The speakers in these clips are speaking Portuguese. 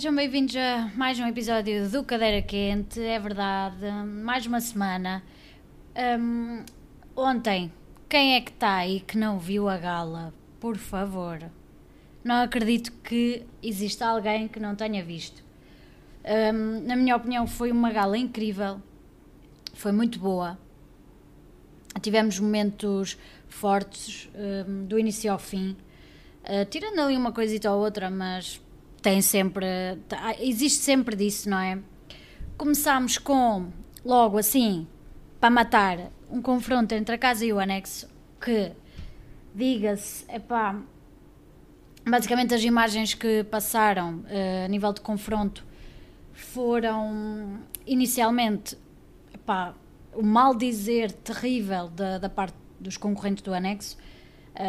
Sejam bem-vindos a mais um episódio do Cadeira Quente. É verdade, mais uma semana. Um, ontem, quem é que está aí que não viu a gala? Por favor. Não acredito que exista alguém que não tenha visto. Um, na minha opinião, foi uma gala incrível. Foi muito boa. Tivemos momentos fortes um, do início ao fim. Uh, tirando ali uma coisita ou outra, mas tem sempre. Tá, existe sempre disso, não é? Começámos com, logo assim, para matar, um confronto entre a casa e o anexo, que, diga-se, é pá. Basicamente, as imagens que passaram uh, a nível de confronto foram inicialmente epá, o mal dizer terrível da, da parte dos concorrentes do anexo.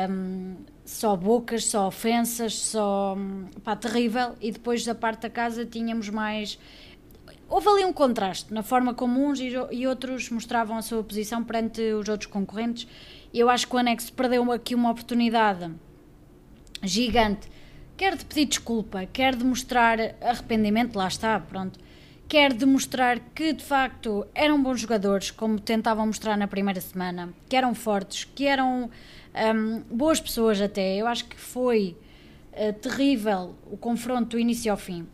Um, só bocas, só ofensas, só pá, terrível. E depois da parte da casa tínhamos mais. Houve ali um contraste na forma como uns e outros mostravam a sua posição perante os outros concorrentes. Eu acho que o Anexo perdeu aqui uma oportunidade gigante, quer de pedir desculpa, quer de mostrar arrependimento, lá está, pronto. Quer demonstrar que de facto eram bons jogadores, como tentavam mostrar na primeira semana, que eram fortes, que eram um, boas pessoas até. Eu acho que foi uh, terrível o confronto do início ao fim.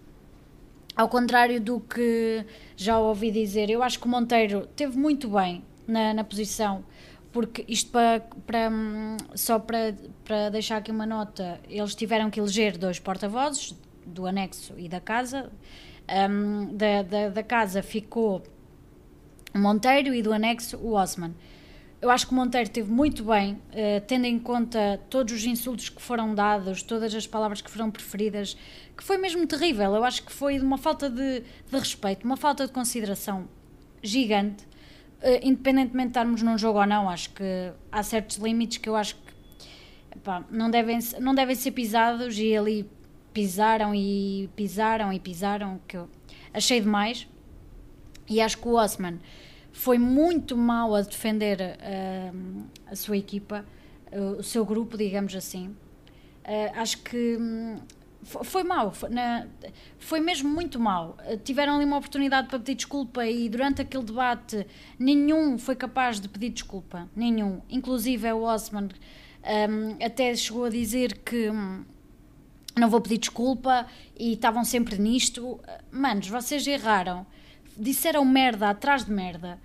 Ao contrário do que já ouvi dizer, eu acho que o Monteiro teve muito bem na, na posição, porque isto para, para só para, para deixar aqui uma nota, eles tiveram que eleger dois porta-vozes do anexo e da casa. Um, da, da, da, casa ficou Monteiro e do anexo o Osman eu acho que Monteiro teve muito bem, uh, tendo em conta todos os insultos que foram dados, todas as palavras que foram preferidas, que foi mesmo terrível. Eu acho que foi uma falta de, de respeito, uma falta de consideração gigante. Uh, independentemente de estarmos num jogo ou não, acho que há certos limites que eu acho que epá, não, devem, não devem ser pisados e ali pisaram e pisaram e pisaram, que eu achei demais. E acho que o Osman foi muito mal a defender uh, a sua equipa, uh, o seu grupo, digamos assim. Uh, acho que um, foi mal, foi, na, foi, mesmo muito mal. tiveram ali uma oportunidade para pedir desculpa e durante aquele debate nenhum foi capaz de pedir desculpa, nenhum. Inclusive o Osman um, até chegou a dizer que um, não vou pedir desculpa e estavam sempre nisto. Manos, vocês erraram disseram merda atrás de merda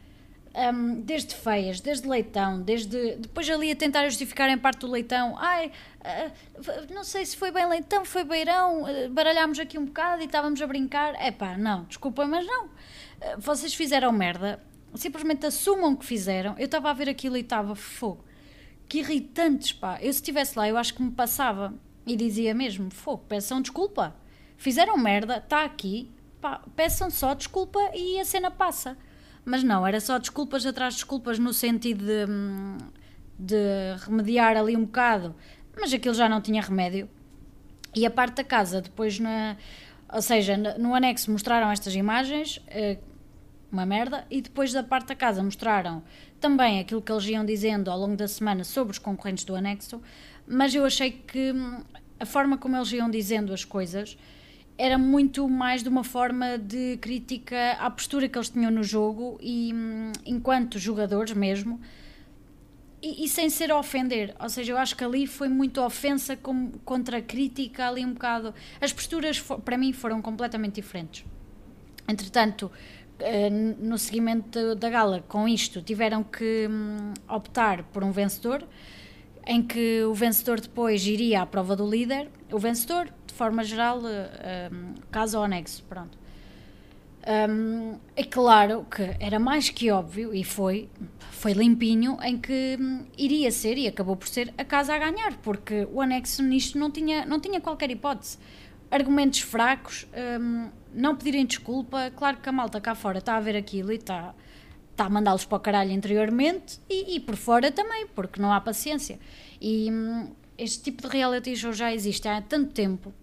um, desde feias, desde leitão, desde depois ali a tentar justificar em parte do leitão. Ai, uh, não sei se foi bem leitão, foi beirão, uh, baralhámos aqui um bocado e estávamos a brincar. É pá, não, desculpa, mas não. Uh, vocês fizeram merda, simplesmente assumam que fizeram. Eu estava a ver aquilo e estava fogo. Que irritantes, pá. Eu se estivesse lá, eu acho que me passava e dizia mesmo: fogo, peçam desculpa. Fizeram merda, está aqui, pá, peçam só desculpa e a cena passa. Mas não, era só desculpas atrás de desculpas no sentido de, hum, de remediar ali um bocado, mas aquilo já não tinha remédio. E a parte da casa, depois na. Ou seja, no anexo mostraram estas imagens, eh, uma merda, e depois da parte da casa mostraram também aquilo que eles iam dizendo ao longo da semana sobre os concorrentes do anexo, mas eu achei que hum, a forma como eles iam dizendo as coisas era muito mais de uma forma de crítica à postura que eles tinham no jogo e hum, enquanto jogadores mesmo e, e, sem ser a ofender, ou seja, eu acho que ali foi muito ofensa com, contra a crítica ali um bocado, as posturas for, para mim foram completamente diferentes. Entretanto eh, no seguimento da gala com isto tiveram que hum, optar por um vencedor em que o vencedor depois iria à prova do líder. O vencedor de forma geral, um, eh, caso ao anexo, pronto. Um, é claro que era mais que óbvio, e foi, foi limpinho, em que um, iria ser, e acabou por ser, a casa a ganhar, porque o anexo nisto não tinha, não tinha qualquer hipótese. Argumentos fracos, um, não pedirem desculpa, claro que a malta cá fora está a ver aquilo e está, está a mandá-los para o caralho interiormente e, e, por fora também, porque não há paciência. E hum, este tipo de reality show já existe há tanto tempo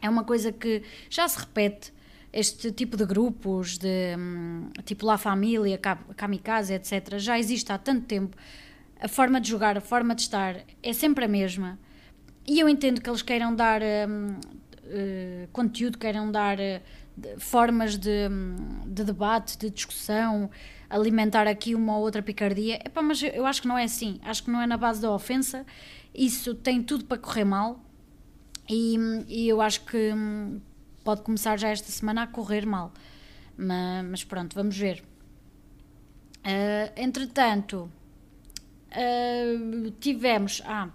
é uma coisa que já se repete. Este tipo de grupos, de hum, tipo La Família, Kamikaze, etc., já existe há tanto tempo. A forma de jogar, a forma de estar é sempre a mesma. E eu entendo que eles queiram dar, hum, uh, conteúdo, queiram dar uh, formas de, de, debate, de discussão, alimentar aqui uma ou outra picardia. Epá, mas eu acho que não é assim. Acho que não é na base da ofensa. Isso tem tudo para correr mal. E, e eu acho que hum, pode começar já esta semana a correr mal. Mas, mas pronto, vamos ver. Uh, entretanto, uh, tivemos. Ah,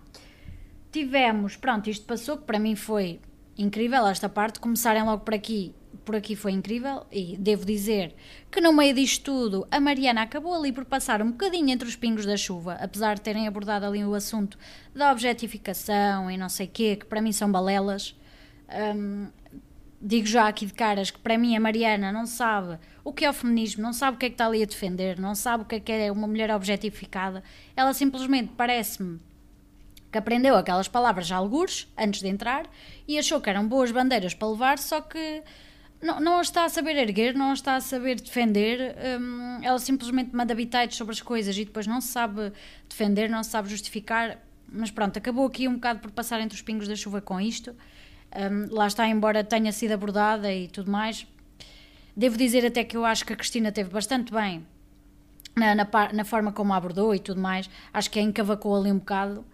tivemos. Pronto, isto passou, que para mim foi incrível esta parte. Começarem logo por aqui, por aqui foi incrível. E devo dizer que no meio disto tudo, a Mariana acabou ali por passar um bocadinho entre os pingos da chuva, apesar de terem abordado ali o assunto da objetificação e não sei quê, que para mim são balelas. Um, digo já aqui de caras que para mim a Mariana não sabe o que é o feminismo, não sabe o que é que está ali a defender, não sabe o que é que é uma mulher objetificada. Ela simplesmente parece-me que aprendeu aquelas palavras já algures antes de entrar e achou que eram boas bandeiras para levar, só que não, não as está a saber erguer, não as está a saber defender. Hum, ela simplesmente manda bitites sobre as coisas e depois não se sabe defender, não se sabe justificar. Mas pronto, acabou aqui um bocado por passar entre os pingos da chuva com isto. Um, lá está, embora tenha sido abordada e tudo mais. Devo dizer até que eu acho que a Cristina teve bastante bem na, na, na forma como a abordou e tudo mais. Acho que a encavacou ali um bocado,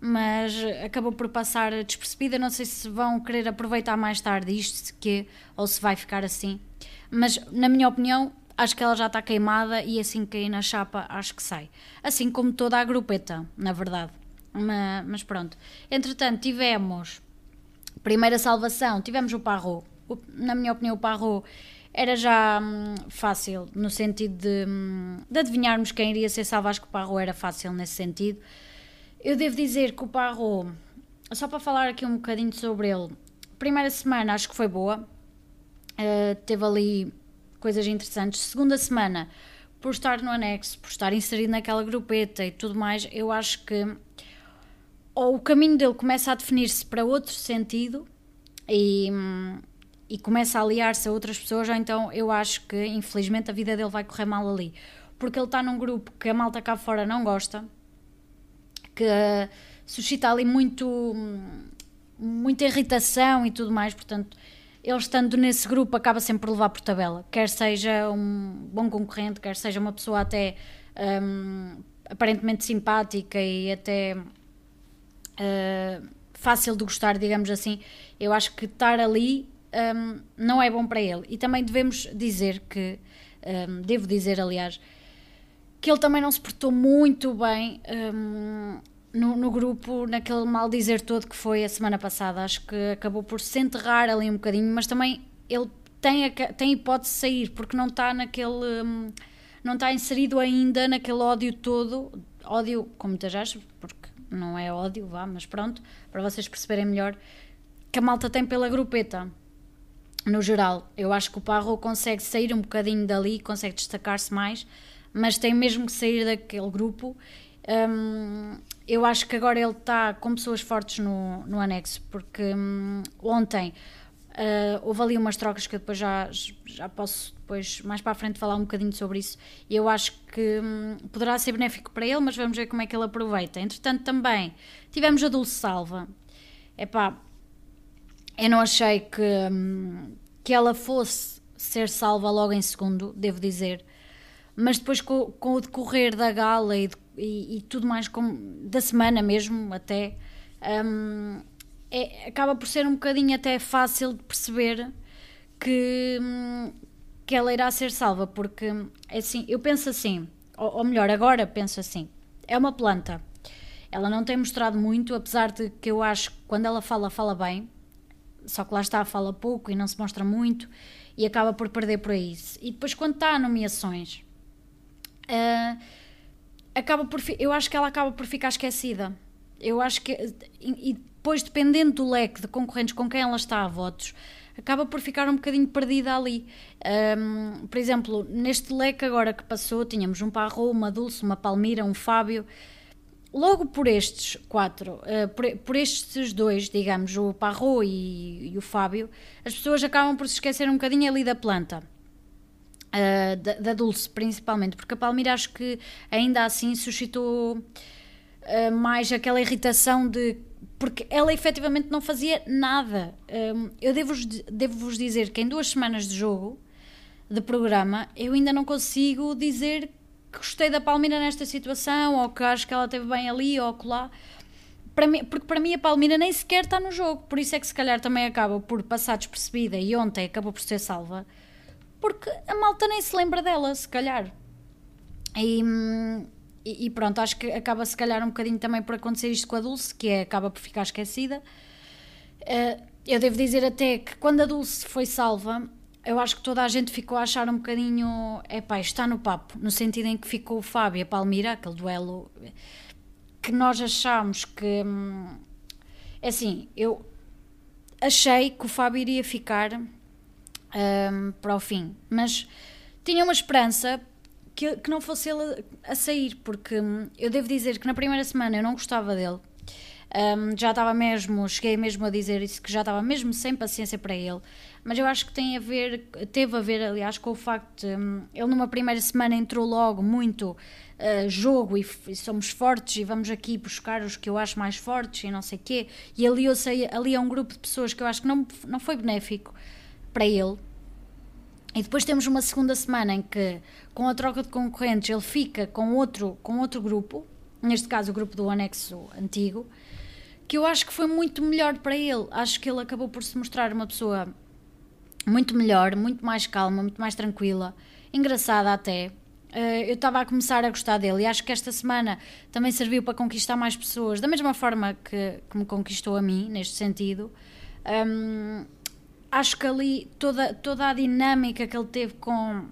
mas acabou por passar despercebida. Não sei se vão querer aproveitar mais tarde isto que, ou se vai ficar assim. Mas, na minha opinião, acho que ela já está queimada e assim que cair na chapa, acho que sai. Assim como toda a grupeta, na verdade. Mas, mas pronto. Entretanto, tivemos Primeira salvação, tivemos o Parro. Na minha opinião, o Parro era já hum, fácil, no sentido de, hum, de, adivinharmos quem iria ser salvo. Acho que o Parro era fácil nesse sentido. Eu devo dizer que o Parro, só para falar aqui um bocadinho sobre ele, primeira semana acho que foi boa, uh, teve ali coisas interessantes. Segunda semana, por estar no anexo, por estar inserido naquela grupeta e tudo mais, eu acho que ou o caminho dele começa a definir-se para outro sentido e, e começa a aliar-se a outras pessoas, ou então eu acho que infelizmente a vida dele vai correr mal ali. Porque ele está num grupo que a malta cá fora não gosta, que suscita ali muito, muita irritação e tudo mais, portanto, ele estando nesse grupo acaba sempre por levar por tabela, quer seja um bom concorrente, quer seja uma pessoa até um, aparentemente simpática e até uh, fácil de gostar, digamos assim, eu acho que estar ali um, não é bom para ele. E também devemos dizer que, um, devo dizer, aliás, que ele também não se portou muito bem um, no, no, grupo, naquele mal dizer todo que foi a semana passada. Acho que acabou por se enterrar ali um bocadinho, mas também ele tem, a, tem hipótese de sair, porque não está naquele. Hum, não está inserido ainda naquele ódio todo, ódio com muitas aspas, porque não é ódio, vá, mas pronto, para vocês perceberem melhor, que a malta tem pela grupeta. No geral, eu acho que o Parro consegue sair um bocadinho dali, consegue destacar-se mais, mas tem mesmo que sair daquele grupo. Um, eu acho que agora ele está com pessoas fortes no, no anexo, porque um, ontem Uh, houve ali umas trocas que eu depois já, já posso depois mais para a frente falar um bocadinho sobre isso e eu acho que hum, poderá ser benéfico para ele, mas vamos ver como é que ele aproveita. Entretanto também tivemos a Dulce Salva. Epá, eu não achei que, hum, que ela fosse ser salva logo em segundo, devo dizer, mas depois com, com o decorrer da gala e, e, e tudo mais da semana mesmo até... Um, é, acaba por ser um bocadinho até fácil de perceber que, que ela irá ser salva, porque é assim, eu penso assim, ou, ou melhor, agora penso assim, é uma planta. Ela não tem mostrado muito, apesar de que eu acho que quando ela fala, fala bem, só que lá está, fala pouco e não se mostra muito e acaba por perder por aí. E depois, quando está a nomeações, uh, acaba por, eu acho que ela acaba por ficar esquecida. Eu acho que. E, depois, dependendo do leque de concorrentes com quem ela está a votos, acaba por ficar um bocadinho perdida ali. Um, por exemplo, neste leque agora que passou, tínhamos um Parro, uma Dulce, uma Palmira, um Fábio. Logo por estes quatro, uh, por, por, estes dois, digamos, o Parro e, e, o Fábio, as pessoas acabam por se esquecer um bocadinho ali da planta. Uh, da, da, Dulce, principalmente, porque a Palmira acho que ainda assim suscitou uh, mais aquela irritação de porque ela efetivamente não fazia nada. Um, eu devo-vos devo dizer que em duas semanas de jogo, de programa, eu ainda não consigo dizer que gostei da Palmira nesta situação, ou que acho que ela esteve bem ali ou lá. Para mim, porque para mim a Palmira nem sequer está no jogo, por isso é que se calhar também acaba por passar despercebida e ontem acabou por ser salva, porque a malta nem se lembra dela, se calhar. E, hum, e, e, pronto, acho que acaba se calhar um bocadinho também por acontecer isto com a Dulce, que é, acaba por ficar esquecida. Uh, eu devo dizer até que quando a Dulce foi salva, eu acho que toda a gente ficou a achar um bocadinho. É pá, está no papo, no sentido em que ficou o Fábio e a Palmira, aquele duelo que nós achámos que. Hum, é assim, eu achei que o Fábio iria ficar um, para o fim, mas tinha uma esperança que, que não fosse ele a sair, porque hum, eu devo dizer que na primeira semana eu não gostava dele. Um, já estava mesmo, cheguei mesmo a dizer isso, que já estava mesmo sem paciência para ele, mas eu acho que tem a ver, teve a ver, aliás, com o facto de um, ele numa primeira semana entrou logo muito uh, jogo e, e, somos fortes e vamos aqui buscar os que eu acho mais fortes e não sei quê, e ali, eu sei, ali é um grupo de pessoas que eu acho que não, não foi benéfico para ele, e depois temos uma segunda semana em que, com a troca de concorrentes, ele fica com outro, com outro grupo, neste caso o grupo do anexo antigo, que eu acho que foi muito melhor para ele. Acho que ele acabou por se mostrar uma pessoa muito melhor, muito mais calma, muito mais tranquila, engraçada até. Eh, eu estava a começar a gostar dele e acho que esta semana também serviu para conquistar mais pessoas, da mesma forma que, que me conquistou a mim, neste sentido. Um, acho que ali toda, toda a dinâmica que ele teve com,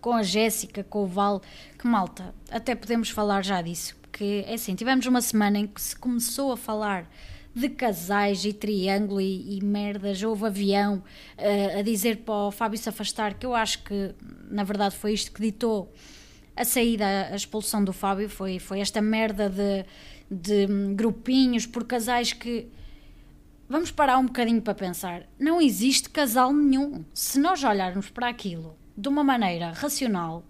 com a Jéssica, com o Val, que malta, até podemos falar já disso, porque é assim, tivemos uma semana em que se começou a falar de casais e triângulo e, e merdas, houve avião uh, a dizer para o Fábio se afastar, que eu acho que na verdade foi isto que ditou a saída, a expulsão do Fábio, foi, foi esta merda de, de grupinhos por casais que vamos parar um bocadinho para pensar. Não existe casal nenhum. Se nós olharmos para aquilo de uma maneira racional,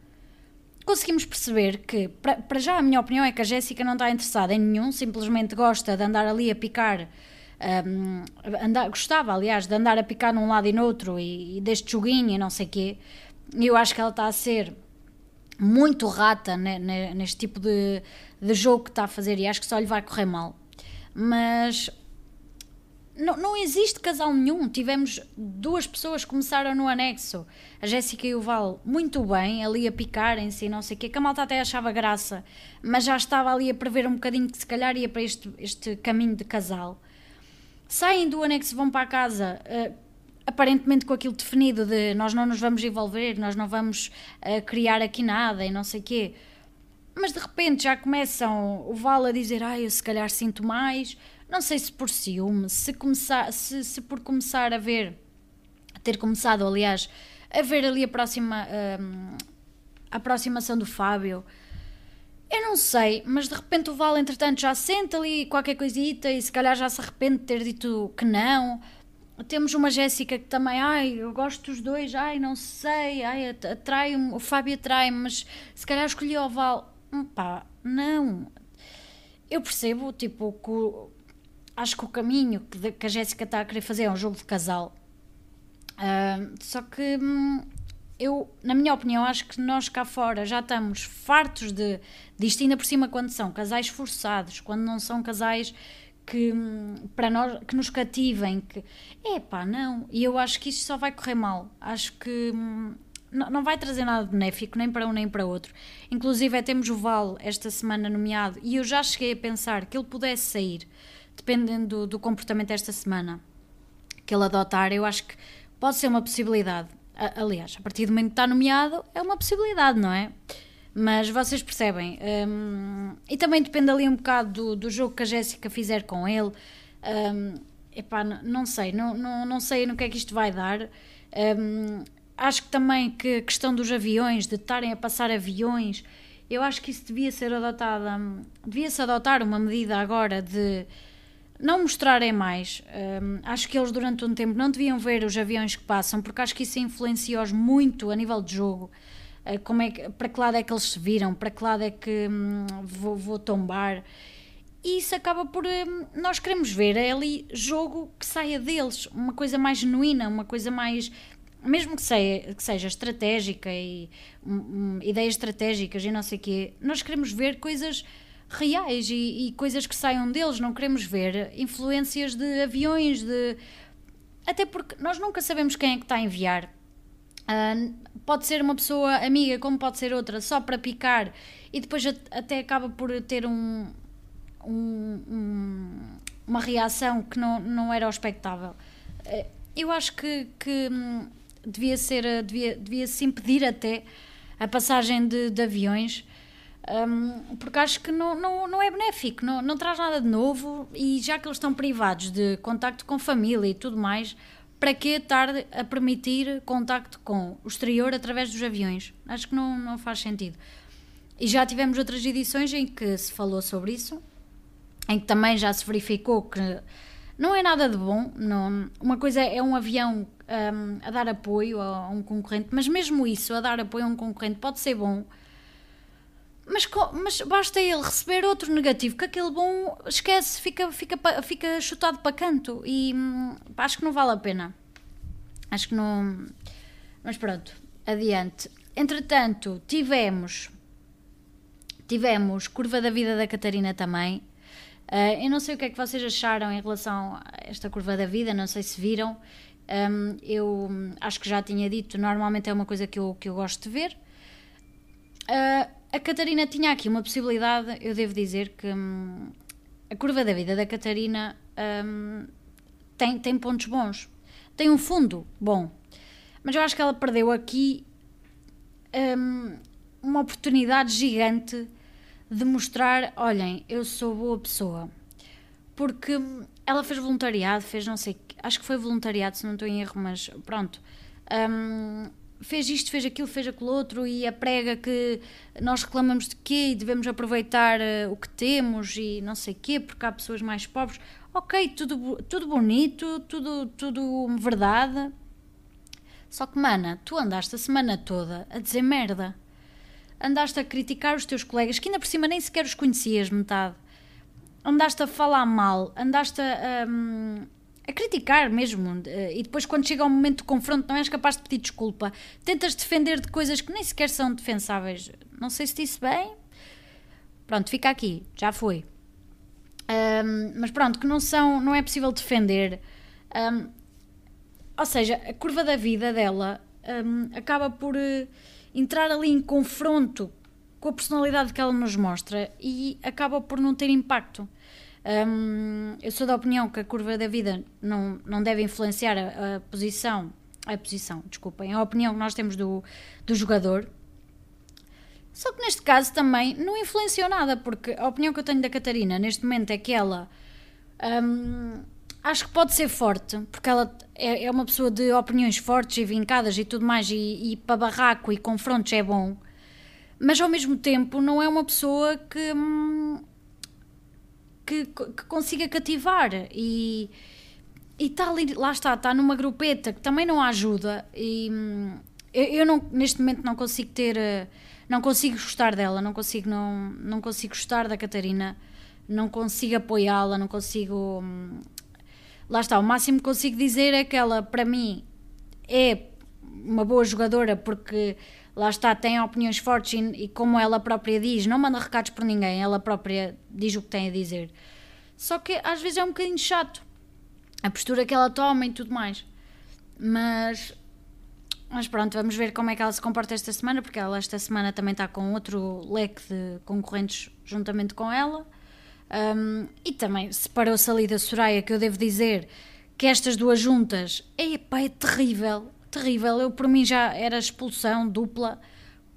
conseguimos perceber que, para já, a minha opinião é que a Jéssica não está interessada em nenhum, simplesmente gosta de andar ali a picar. Um, andar, gostava, aliás, de andar a picar num lado e no outro e, e deste joguinho e não sei quê. Eu acho que ela está a ser muito rata neste tipo de, de jogo que está a fazer e acho que só lhe vai correr mal. Mas não, não existe casal nenhum. Tivemos duas pessoas que começaram no anexo, a Jéssica e o Val, muito bem, ali a picarem-se e não sei o quê, que a malta até achava graça, mas já estava ali a prever um bocadinho que se calhar ia para este, este caminho de casal. Saem do anexo, vão para a casa, uh, aparentemente com aquilo definido de nós não nos vamos envolver, nós não vamos uh, criar aqui nada e não sei o quê. Mas de repente já começam o Val a dizer, ah, eu se calhar sinto mais, não sei se por ciúme, se, começar, se, se por começar a ver, ter começado, aliás, a ver ali a próxima um, a aproximação do Fábio. Eu não sei, mas de repente o Val, entretanto, já sente ali qualquer coisita e se calhar já se arrepende de ter dito que não. Temos uma Jéssica que também, ai, eu gosto dos dois, ai, não sei, ai, atrai-me, o Fábio atrai-me, mas se calhar escolhi o Val. Hum, pá, não. Eu percebo, tipo, que acho que o caminho que, que a Jéssica está a querer fazer é um jogo de casal. Uh, só que hum, eu, na minha opinião, acho que nós cá fora já estamos fartos de disto, ainda por cima quando são casais forçados, quando não são casais que hum, para nós que nos cativem, que é pá, não, e eu acho que isto só vai correr mal. Acho que hum, não, vai trazer nada benéfico, nem para um nem para outro. Inclusive, é, temos o Val esta semana nomeado, e eu já cheguei a pensar que ele pudesse sair dependendo do, do comportamento desta semana que ele adotar, eu acho que pode ser uma possibilidade. Aliás, a partir do momento que está nomeado, é uma possibilidade, não é? Mas vocês percebem. Um, e também depende ali um bocado do, do jogo que a Jéssica fizer com ele. Um, epá, não sei, não, não, não sei no que é que isto vai dar. Um, acho que também que a questão dos aviões, de estarem a passar aviões, eu acho que isso devia ser adotada, devia-se adotar uma medida agora de não mostrarem mais. Um, acho que eles durante um tempo não deviam ver os aviões que passam, porque acho que isso influencia-os muito a nível de jogo. Uh, como é que, para que lado é que eles se viram, para que lado é que hum, vou, vou, tombar. e isso acaba por. Hum, nós queremos ver é ali jogo que saia deles, uma coisa mais genuína, uma coisa mais. Mesmo que seja, que seja estratégica e um, um, ideias estratégicas e não sei o quê, nós queremos ver coisas reais e, e, coisas que saiam deles, não queremos ver influências de aviões, de. Até porque nós nunca sabemos quem é que está a enviar. Uh, pode ser uma pessoa amiga, como pode ser outra, só para picar e depois até acaba por ter um, um, um, uma reação que não, não era expectável. Eh, eu acho que, que hum, devia ser, eh, devia, devia se impedir até a passagem de, de aviões, um, porque acho que não, não, não é benéfico, não, não traz nada de novo e já que eles estão privados de contacto com família e tudo mais, para que estar a permitir contacto com o exterior através dos aviões? Acho que não, não faz sentido. E já tivemos outras edições em que se falou sobre isso, em que também já se verificou que não é nada de bom. Não, uma coisa é um avião um, a dar apoio a, um concorrente, mas mesmo isso, a dar apoio a um concorrente, pode ser bom. Mas, mas basta ele receber outro negativo, que aquele bom esquece, fica, fica, fica chutado para canto. E hum, acho que não vale a pena. Acho que não. Mas pronto, adiante. Entretanto, tivemos. Tivemos Curva da Vida da Catarina também. Uh, eu não sei o que é que vocês acharam em relação a esta curva da vida, não sei se viram. Um, eu acho que já tinha dito, normalmente é uma coisa que eu, que eu gosto de ver. Uh, a Catarina tinha aqui uma possibilidade, eu devo dizer que um, a curva da vida da Catarina um, tem, tem pontos bons, tem um fundo bom, mas eu acho que ela perdeu aqui hum, uma oportunidade gigante de mostrar: olhem, eu sou boa pessoa. Porque ela fez voluntariado, fez não sei, acho que foi voluntariado, se não estou em erro, mas pronto. Um, fez isto, fez aquilo, fez aquilo outro e a prega que nós reclamamos de quê e devemos aproveitar uh, o que temos e não sei quê, porque há pessoas mais pobres. Ok, tudo, tudo bonito, tudo, tudo verdade. Só que, mana, tu andaste a semana toda a dizer merda andaste a criticar os teus colegas, que ainda por cima nem sequer os conhecias metade. Andaste a falar mal, andaste a, um, a criticar mesmo. E depois, quando chega ao momento de confronto, não és capaz de pedir desculpa. Tentas defender de coisas que nem sequer são defensáveis. Não sei se disse bem. Pronto, fica aqui, já foi. Um, mas pronto, que não são, não é possível defender. Um, ou seja, a curva da vida dela um, acaba por. Uh, entrar ali em confronto com a personalidade que ela nos mostra e acaba por não ter impacto. Eu sou da opinião que a curva da vida não, não deve influenciar a, a posição, a posição, desculpem, a opinião que nós temos do, do jogador. Só que neste caso também não influenciou nada, porque a opinião que eu tenho da Catarina neste momento é que ela acho que pode ser forte, porque ela é, é, uma pessoa de opiniões fortes e vincadas e tudo mais, e, e para barraco e confrontos é bom, mas ao mesmo tempo não é uma pessoa que, hum, que, que consiga cativar. E e está ali, lá está, está numa grupeta que também não ajuda e hum, eu, eu não, neste momento não consigo ter, eh, não consigo gostar dela, não consigo, não, não consigo gostar da Catarina, não consigo apoiá-la, não consigo hum, lá está, o máximo que consigo dizer é que ela, para mim, é uma boa jogadora porque lá está, tem opiniões fortes e, e, como ela própria diz, não manda recados por ninguém, ela própria diz o que tem a dizer. Só que às vezes é um bocadinho chato a postura que ela toma e tudo mais. Mas, mas pronto, vamos ver como é que ela se comporta esta semana, porque ela esta semana também está com outro leque de concorrentes juntamente com ela. Um, e também separou-se ali da Soraya, que eu devo dizer que estas duas juntas, epá, é terrível, terrível. Eu, por mim, já era expulsão dupla,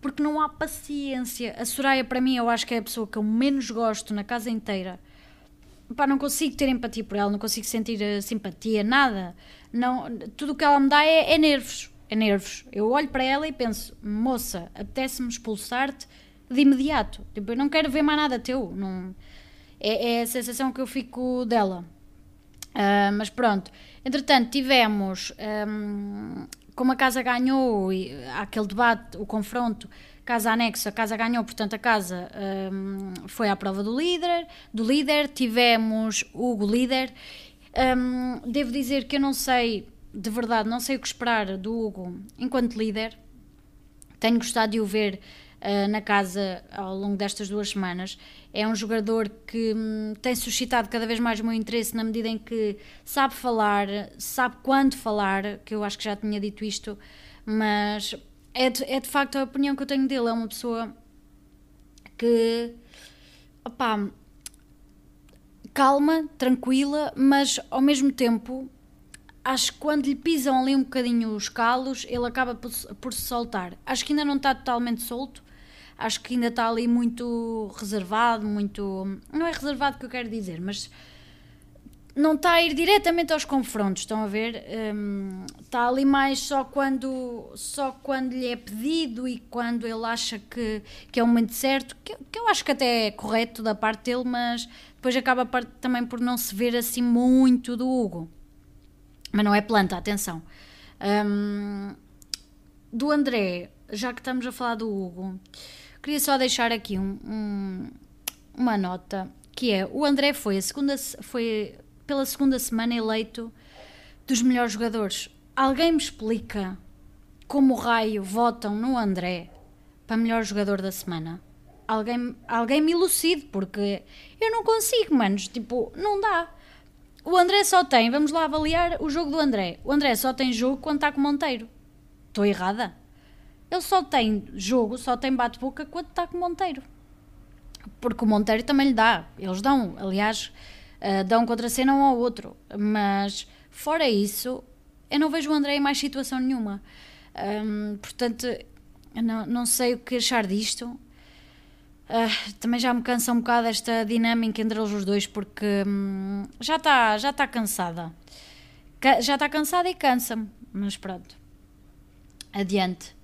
porque não há paciência. A Soraya, para mim, eu acho que é a pessoa que eu menos gosto na casa inteira. Pá, não consigo ter empatia por ela, não consigo sentir uh, simpatia, nada. Não, tudo o que ela me dá é, é nervos. É nervos. Eu olho para ela e penso, moça, apetece-me expulsar-te de imediato. Tipo, eu não quero ver mais nada teu. Não, é, é a sensação que eu fico dela. Uh, mas pronto, entretanto, tivemos, um, como a casa ganhou, e há aquele debate, o confronto, casa anexo, a casa ganhou, portanto a casa um, foi à prova do líder, do líder, tivemos Hugo líder. Um, devo dizer que eu não sei, de verdade, não sei o que esperar do Hugo enquanto líder. Tenho gostado de o ver uh, na casa ao longo destas duas semanas. É um jogador que hum, tem suscitado cada vez mais o meu interesse na medida em que sabe falar, sabe quando falar, que eu acho que já tinha dito isto, mas é de, é de facto a opinião que eu tenho dele. É uma pessoa que. Opá, calma, tranquila, mas ao mesmo tempo acho que quando lhe pisam ali um bocadinho os calos, ele acaba por se soltar. Acho que ainda não está totalmente solto, acho que ainda está ali muito reservado, muito. Não é reservado que eu quero dizer, mas não está a ir diretamente aos confrontos, estão a ver? Um, está ali mais só quando, só quando lhe é pedido e quando ele acha que, que é o momento certo, que, que eu acho que até é correto da parte dele, mas depois acaba também por não se ver assim muito do Hugo. Mas não é planta, atenção. Um, do André, já que estamos a falar do Hugo, Queria só deixar aqui um, um, uma nota, que é, o André foi, a segunda, foi pela segunda semana eleito dos melhores jogadores. Alguém me explica como raio votam no André para melhor jogador da semana? Alguém, alguém me elucide, porque eu não consigo, manos. Tipo, não dá. O André só tem, vamos lá avaliar o jogo do André. O André só tem jogo quando está com o Monteiro. Estou errada? Ele só tem jogo, só tem bate-boca quando está com o Monteiro. Porque o Monteiro também lhe dá. Eles dão, aliás, uh, dão contra cena um ao outro. Mas, fora isso, eu não vejo o André em mais situação nenhuma. Um, portanto, não, não sei o que achar disto. Uh, também já me cansa um bocado esta dinâmica entre eles os dois, porque hum, já está já tá cansada. já está cansada e cansa-me. Mas pronto. Adiante.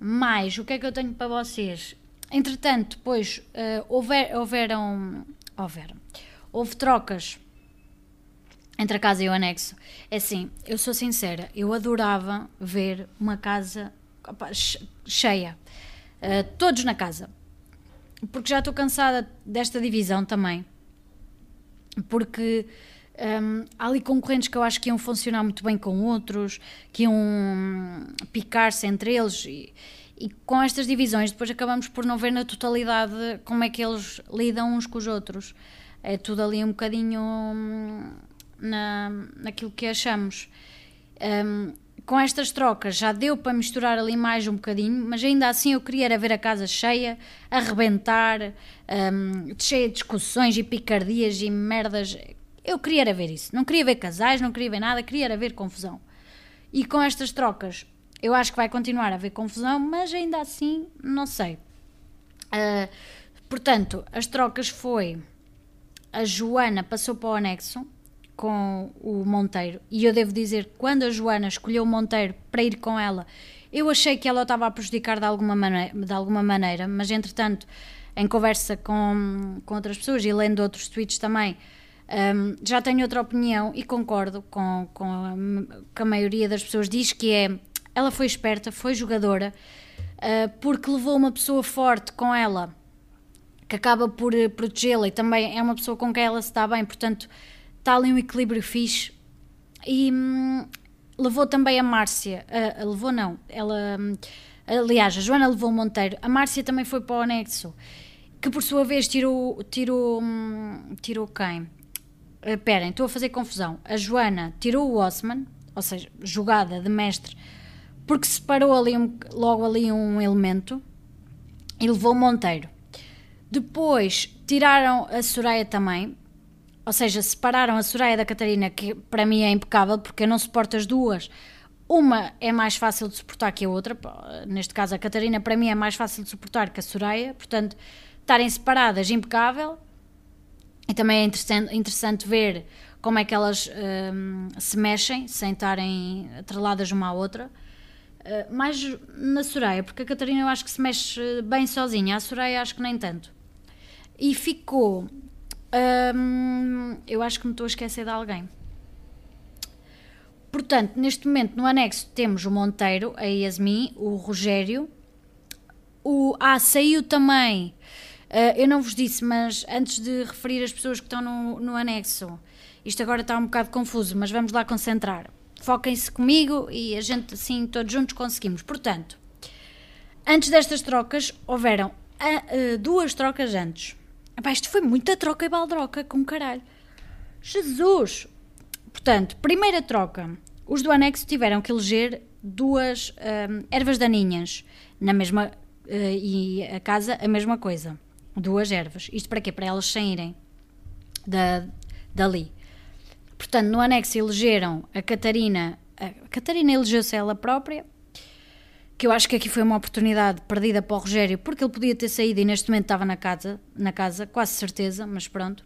Mas o que é que eu tenho para vocês? Entretanto, depois uh, houver, houveram, houveram, houve trocas entre a casa e o anexo. É assim, eu sou sincera, eu adorava ver uma casa opa, cheia, uh, todos na casa, porque já estou cansada desta divisão também, porque um, há ali concorrentes que eu acho que iam funcionar muito bem com outros, que iam picar-se entre eles e, e, com estas divisões depois acabamos por não ver na totalidade como é que eles lidam uns com os outros. É tudo ali um bocadinho hum, na, naquilo que achamos. Um, com estas trocas já deu para misturar ali mais um bocadinho, mas ainda assim eu queria ver a casa cheia, arrebentar, um, cheia de discussões e picardias e merdas eu queria era ver isso. Não queria ver casais, não queria ver nada, queria era ver confusão. E com estas trocas, eu acho que vai continuar a haver confusão, mas ainda assim, não sei. Uh, portanto, as trocas foi. A Joana passou para o anexo com o Monteiro. E eu devo dizer que quando a Joana escolheu o Monteiro para ir com ela, eu achei que ela estava a prejudicar de alguma maneira, de alguma maneira mas entretanto, em conversa com, com outras pessoas e lendo outros tweets também, um, já tenho outra opinião e concordo com, com a, com, a, maioria das pessoas. Diz que é. Ela foi esperta, foi jogadora, uh, porque levou uma pessoa forte com ela que acaba por uh, protegê-la e também é uma pessoa com quem ela se dá bem, portanto está ali um equilíbrio fixe. E hum, levou também a Márcia, uh, levou não, ela. Hum, aliás, a Joana levou o Monteiro, a Márcia também foi para o anexo, que por sua vez tirou, tirou, hum, tirou quem? Esperem, eh, estou a fazer confusão. A Joana tirou o Osman, ou seja, jogada de mestre, porque separou ali um, logo ali um elemento e levou o Monteiro. Depois tiraram a Soraya também, ou seja, separaram a Soraya da Catarina, que para mim é impecável, porque eu não suporto as duas. Uma é mais fácil de suportar que a outra, neste caso a Catarina, para mim é mais fácil de suportar que a Soraya, portanto, estarem separadas, impecável. E também é interessante, interessante ver como é que elas um, se mexem sem estarem atreladas uma à outra. Uh, mais na Soraya, porque a Catarina eu acho que se mexe bem sozinha, a Soraya acho que nem tanto. E ficou. Um, eu acho que me estou a esquecer de alguém. Portanto, neste momento no anexo temos o Monteiro, a Yasmin, o Rogério. O, ah, saiu também, eu não vos disse, mas antes de referir as pessoas que estão no, no anexo, isto agora está um bocado confuso, mas vamos lá concentrar. Foquem-se comigo e a gente assim todos juntos conseguimos. Portanto, antes destas trocas, houveram uh, duas trocas antes. Epá, isto foi muita troca e baldroca, com caralho. Jesus! Portanto, primeira troca. Os do anexo tiveram que eleger duas um, ervas daninhas na mesma uh, e a casa a mesma coisa. Duas ervas. Isto para quê? Para elas saírem da, dali. Portanto, no anexo elegeram a Catarina. A Catarina elegeu-se ela própria, que eu acho que aqui foi uma oportunidade perdida para o Rogério, porque ele podia ter saído e neste momento estava na casa, na casa quase certeza, mas pronto.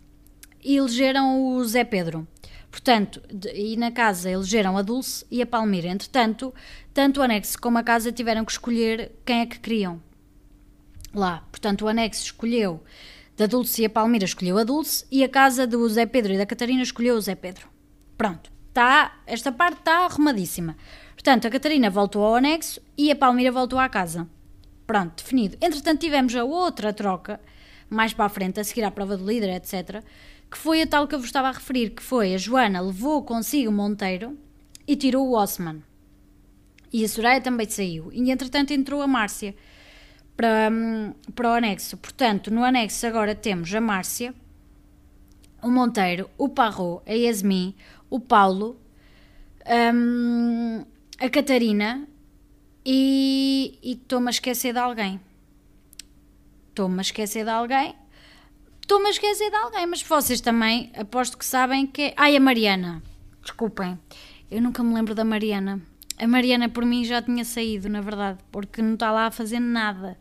E elegeram o Zé Pedro. Portanto, de, e na casa elegeram a Dulce e a Palmira. Entretanto, tanto o anexo como a casa tiveram que escolher quem é que queriam lá. Portanto, o anexo escolheu da Dulce e a Palmira escolheu a Dulce e a casa do Zé Pedro e da Catarina escolheu o Zé Pedro. Pronto, tá, esta parte está arrumadíssima. Portanto, a Catarina voltou ao anexo e a Palmira voltou à casa. Pronto, definido. Entretanto, tivemos a outra troca, mais para a frente, a seguir à prova do líder, etc., que foi a tal que eu vos estava a referir, que foi a Joana levou consigo o Monteiro e tirou o Osman. E a Soraya também saiu. E entretanto entrou a Márcia para, hum, para o anexo. Portanto, no anexo agora temos a Márcia, o Monteiro, o Parro, a Yasmin, o Paulo, um, a Catarina e estou-me a esquecer de alguém. Estou-me a esquecer de alguém Estou-me a esquecer de alguém, mas vocês também aposto que sabem que é. Ai, a Mariana. Desculpem, eu nunca me lembro da Mariana. A Mariana por mim já tinha saído, na verdade, porque não está lá a fazer nada.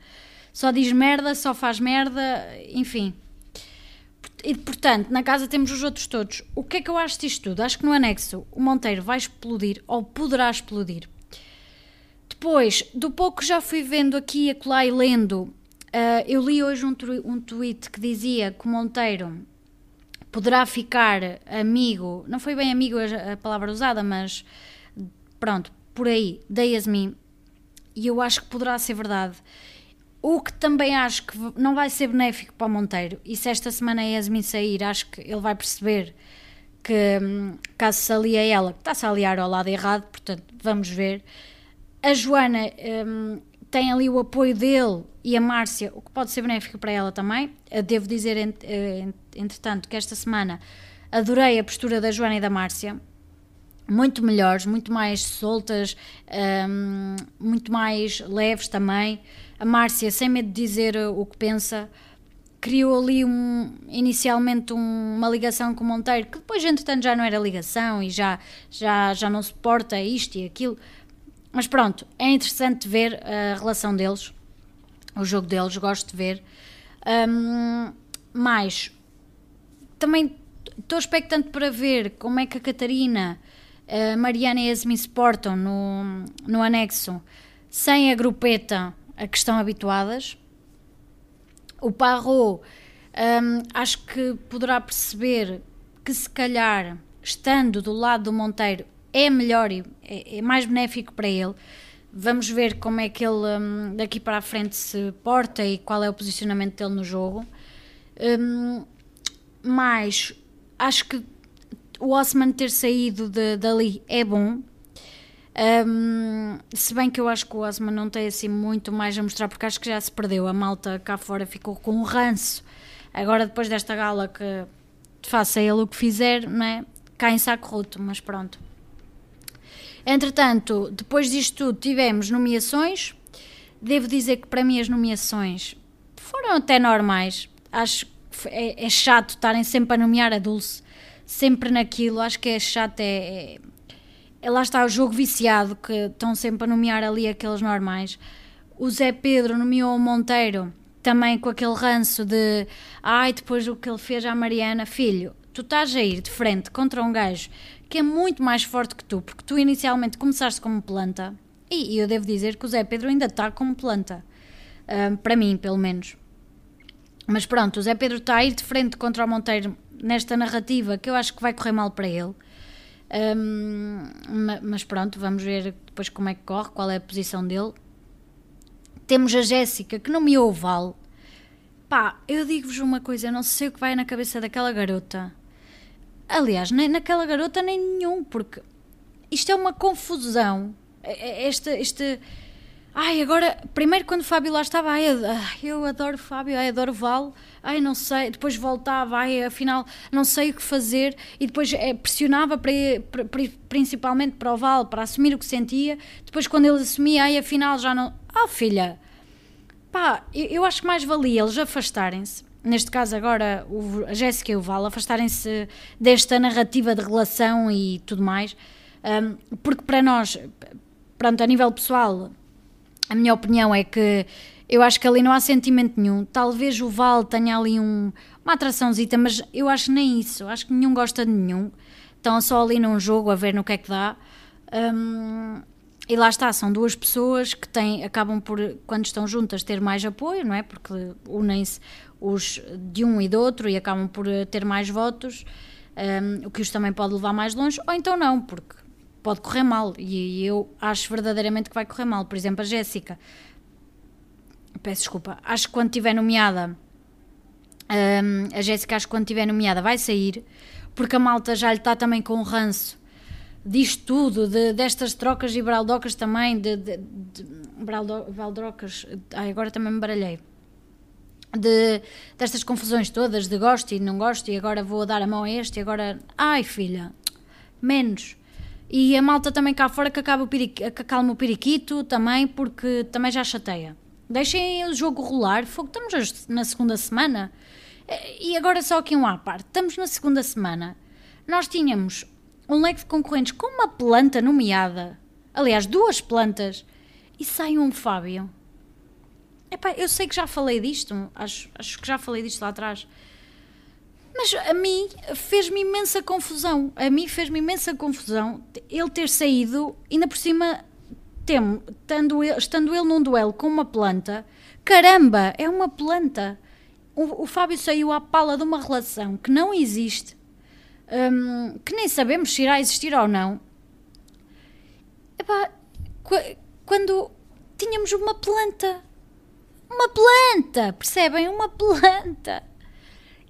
Só diz merda, só faz merda, enfim. E portanto, na casa temos os outros todos. O que é que eu acho disto tudo? Acho que no anexo o Monteiro vai explodir ou poderá explodir. Depois, do pouco que já fui vendo aqui, acolá e lendo, Uh, eu li hoje um, um tweet que dizia que o Monteiro poderá ficar amigo, não foi bem amigo a, a palavra usada, mas pronto, por aí, da Yasmin, e eu acho que poderá ser verdade. O que também acho que não vai ser benéfico para o Monteiro, e se esta semana a Yasmin sair, acho que ele vai perceber que hum, caso se alie a ela, que está-se a aliar ao lado errado, portanto, vamos ver. A Joana hum, tem ali o apoio dele e a Márcia, o que pode ser benéfico para ela também. Devo dizer, eh, entretanto, que esta semana adorei a postura da Joana e da Márcia. Muito melhores, muito mais soltas, um, muito mais leves também. A Márcia, sem medo de dizer o que pensa, criou ali um, inicialmente um, uma ligação com o Monteiro, que depois, entretanto, já não era ligação e já, já, já não suporta isto e aquilo mas pronto, é interessante ver a relação deles, o jogo deles, gosto de ver. Um, mas também estou expectante para ver como é que a Catarina, a Mariana e Yasmin se portam no, no anexo sem a grupeta a que estão habituadas. O Parro um, acho que poderá perceber que se calhar estando do lado do Monteiro é melhor e é, é mais benéfico para ele. Vamos ver como é que ele um, daqui para a frente se porta e qual é o posicionamento dele no jogo. Um, mas acho que o Osman ter saído de, dali é bom. Um, se bem que eu acho que o Osman não tem assim muito mais a mostrar, porque acho que já se perdeu. A malta cá fora ficou com um ranço. Agora, depois desta gala, que faça ele o que fizer, não é? Cai em saco roto, mas pronto. Entretanto, depois disto tudo, tivemos nomeações. Devo dizer que para mim as nomeações foram até normais. Acho que é, é chato estarem sempre a nomear a Dulce, sempre naquilo. Acho que é chato, é, é, é lá está o jogo viciado que estão sempre a nomear ali aqueles normais. O Zé Pedro nomeou o Monteiro também com aquele ranço de ai, depois o que ele fez à Mariana, filho, tu estás a ir de frente contra um gajo que é muito mais forte que tu, porque tu inicialmente começaste como planta, e, eu devo dizer que o Zé Pedro ainda está como planta, uh, para mim, pelo menos. Mas pronto, o Zé Pedro está a ir de frente contra o Monteiro nesta narrativa que eu acho que vai correr mal para ele. Um, mas pronto, vamos ver depois como é que corre, qual é a posição dele. Temos a Jéssica, que não me vale. Pá, eu digo-vos uma coisa, eu não sei o que vai na cabeça daquela garota. Aliás, nem naquela garota nem nenhum, porque isto é uma confusão. É, é, este, este, Ai, agora, primeiro quando o Fábio lá estava, ai, eu adoro o Fábio, ai, adoro o Val, ai, não sei, depois voltava, ai, afinal, não sei o que fazer, e depois é, pressionava para, para, principalmente para o Val, para assumir o que sentia, depois quando ele assumia, ai, afinal já não. Ah, oh, filha, pá, eu, eu acho que mais valia eles afastarem-se, neste caso agora o, a Jéssica e o Val, afastarem-se desta narrativa de relação e tudo mais, um, porque para nós, pronto, a nível pessoal a minha opinião é que eu acho que ali não há sentimento nenhum. Talvez o Val tenha ali um, uma atraçãozita, mas eu acho nem isso. Acho que nenhum gosta de nenhum. Estão só ali num jogo a ver no que é que dá. Um, e lá está, são duas pessoas que têm, acabam por, quando estão juntas, ter mais apoio, não é? Porque unem-se os de um e do outro e acabam por ter mais votos, um, o que os também pode levar mais longe, ou então não, porque pode correr mal e eu acho verdadeiramente que vai correr mal. Por exemplo, a Jéssica, peço desculpa, acho que quando estiver nomeada, um, a Jéssica, acho que quando estiver nomeada vai sair, porque a malta já lhe está também com o ranço disto tudo, de, destas trocas e braldocas também, de, de, de braldocas, ai, agora também me baralhei. De, destas confusões todas, de gosto e não gosto, e agora vou dar a mão a este, e agora, ai filha, menos e a malta também cá fora que, acaba o que acalma o periquito também, porque também já chateia. Deixem o jogo rolar. Fogo, estamos na segunda semana. E agora só aqui um à parte. Estamos na segunda semana. Nós tínhamos um leque de concorrentes com uma planta nomeada. Aliás, duas plantas. E sai um Fábio. Epá, eu sei que já falei disto. Acho, acho que já falei disto lá atrás. Mas a mim fez-me imensa confusão. A mim fez-me imensa confusão ele ter saído, ainda por cima, tem, estando, ele, estando ele num duelo com uma planta. Caramba, é uma planta. O, o Fábio saiu à pala de uma relação que não existe, um, que nem sabemos se irá existir ou não. Epá, quando tínhamos uma planta. Uma planta, percebem? Uma planta.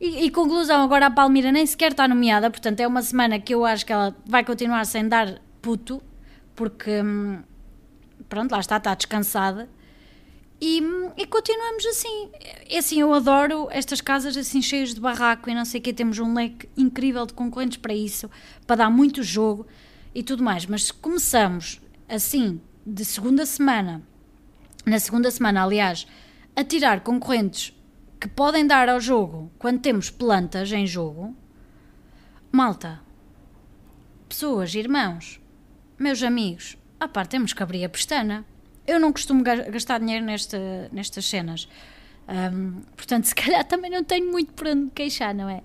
E, e, conclusão, agora a Palmira nem sequer está nomeada, portanto é uma semana que eu acho que ela vai continuar sem dar puto, porque hum, pronto, lá está, está descansada. E, hum, e continuamos assim. É assim, eu adoro estas casas assim cheias de barraco e não sei o que, temos um leque incrível de concorrentes para isso, para dar muito jogo e tudo mais. Mas se começamos assim, de segunda semana, na segunda semana, aliás, a tirar concorrentes que podem dar ao jogo quando temos plantas em jogo, malta, pessoas, irmãos, meus amigos, a parte temos que abrir a pestana. Eu não costumo gastar dinheiro neste, nestas cenas. Um, portanto, se calhar também não tenho muito por onde queixar, não é?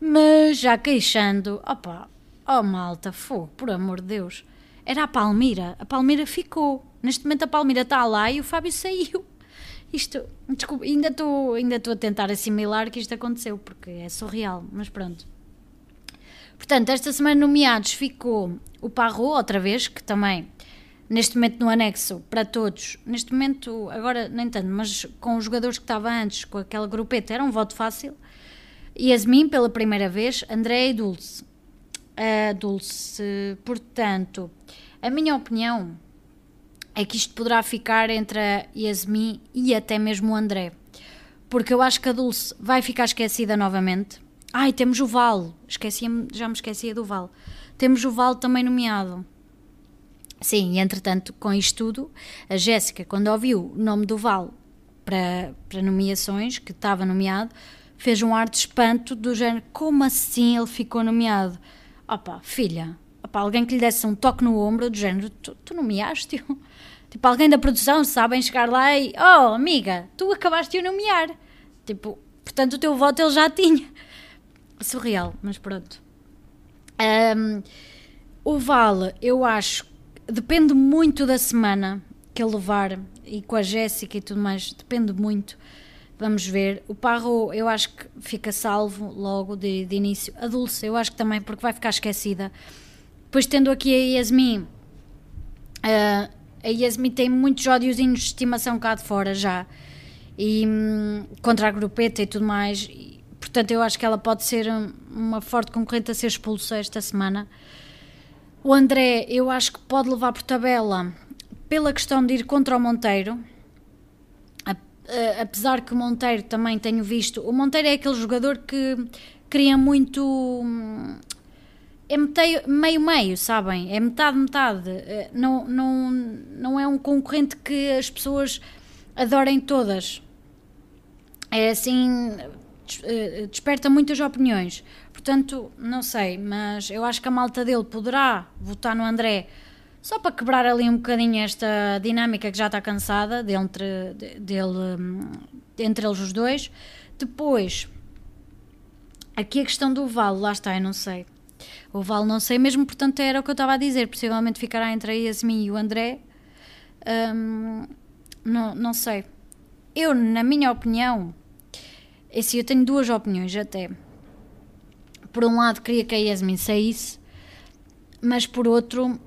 Mas já queixando, opa, oh malta, fogo, por amor de Deus. Era a Palmira, a Palmira ficou. Neste momento a Palmira está lá e o Fábio saiu. Isto, desculpa, ainda estou ainda a tentar assimilar que isto aconteceu, porque é surreal, mas pronto. Portanto, esta semana nomeados ficou o Parro, outra vez, que também, neste momento no anexo, para todos, neste momento, agora nem tanto, mas com os jogadores que estava antes, com aquela grupeta, era um voto fácil. Yasmin, pela primeira vez, André e Dulce. A Dulce, portanto, a minha opinião é que isto poderá ficar entre a Yasmin e até mesmo o André. Porque eu acho que a Dulce vai ficar esquecida novamente. Ai, temos o Val. Esqueci já me esquecia do Val. Temos o Val também nomeado. Sim, e entretanto, com isto tudo, a Jéssica, quando ouviu o nome do Val para, para nomeações, que estava nomeado, fez um ar de espanto do género: como assim ele ficou nomeado? Opa, filha, opa, alguém que lhe desse um toque no ombro, do género: tu, tu nomeaste? Tipo, alguém da produção sabem chegar lá e, oh, amiga, tu acabaste de o nomear. Tipo, portanto, o teu voto ele já tinha. Surreal, mas pronto. Um, o Vale, eu acho, depende muito da semana que ele levar e com a Jéssica e tudo mais, depende muito. Vamos ver. O Parro, eu acho que fica salvo logo de, de início. A Dulce, eu acho que também, porque vai ficar esquecida. depois tendo aqui a Yasmin, uh, a Yasmin tem muitos ódiozinhos de estimação cá de fora já, e um, contra a grupeta e tudo mais, portanto eu acho que ela pode ser uma forte concorrente a ser expulsa esta semana. O André, eu acho que pode levar por tabela pela questão de ir contra o Monteiro, apesar que o Monteiro também tenho visto, o Monteiro é aquele jogador que cria muito hum, é meio-meio, sabem? É metade-metade. Eh, não, não, não é um concorrente que as pessoas adorem todas. É assim, eh, desperta muitas opiniões. Portanto, não sei, mas eu acho que a malta dele poderá votar no André só para quebrar ali um bocadinho esta dinâmica que já está cansada entre, dele, hum, entre eles os dois. Depois, aqui a questão do Vale, lá está, eu não sei o Val não sei mesmo, portanto era o que eu estava a dizer, possivelmente ficará entre a Yasmin e o André. Um, não, não sei. Eu, na minha opinião, assim, eu tenho duas opiniões até. Por um lado, queria que a Yasmin saísse, mas por outro, um,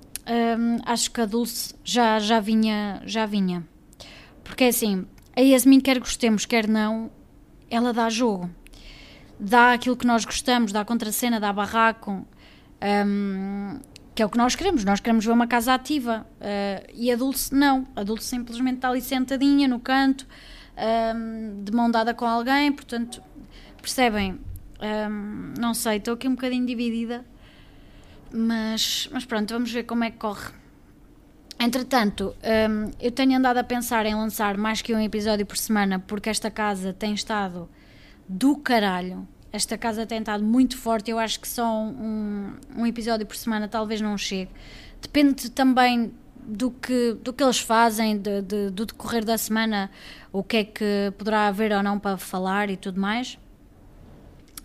acho que a Dulce já, já, vinha, já vinha. Porque assim, a Yasmin, quer gostemos, quer não, ela dá jogo. Dá aquilo que nós gostamos, dá contracena, dá barraco. Um, que é o que nós queremos, nós queremos ver uma casa ativa uh, e a Dulce não, a Dulce simplesmente está ali sentadinha no canto, um, de mão dada com alguém, portanto, percebem? Um, não sei, estou aqui um bocadinho dividida, mas, mas pronto, vamos ver como é que corre. Entretanto, eu tenho andado a pensar em lançar mais que um episódio por semana, porque esta casa tem estado do caralho esta casa tem estado muito forte. Eu acho que só um, um episódio por semana talvez não chegue. Depende também do que, do que eles fazem, de, de, do decorrer da semana, o que é que poderá haver ou não para falar e tudo mais.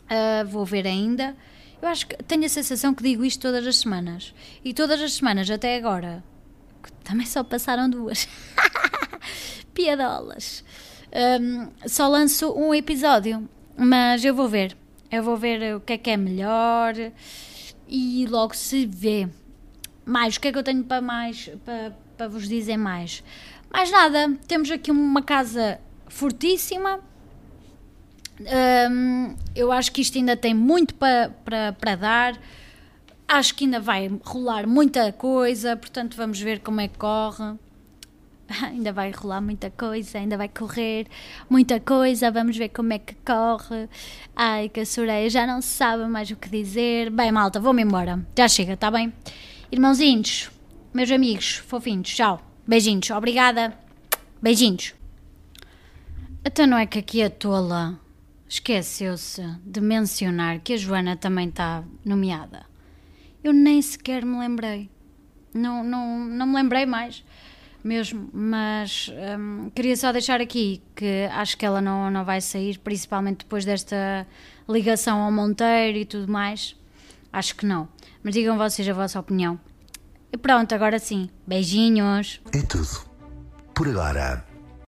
Uh, vou ver ainda. Eu acho que tenho a sensação que digo isto todas as semanas. E todas as semanas até agora, também só passaram duas. Piadolas. Um, só lanço um episódio. Mas eu vou ver. Eu vou ver o que é que é melhor e logo se vê. Mais, o que é que eu tenho para mais para, para vos dizer mais? Mais nada, temos aqui uma casa fortíssima. Um, eu acho que isto ainda tem muito para, para, para dar. Acho que ainda vai rolar muita coisa, portanto vamos ver como é que corre. ainda vai rolar muita coisa, ainda vai correr muita coisa, vamos ver como é que corre. Ai, que a Soraya já não sabe mais o que dizer. Bem, malta, vou-me embora. Já chega, tá bem? Irmãozinhos, meus amigos, fofinhos, tchau. Beijinhos, obrigada. Beijinhos. Então não é que aqui a tola esqueceu-se de mencionar que a Joana também está nomeada. Eu nem sequer me lembrei. Não, não, não me lembrei mais mesmo, mas um, queria só deixar aqui que acho que ela não, não vai sair, principalmente depois desta ligação ao Monteiro e tudo mais. Acho que não. Mas digam vocês a vossa opinião. E pronto, agora sim. Beijinhos. É tudo. Por agora.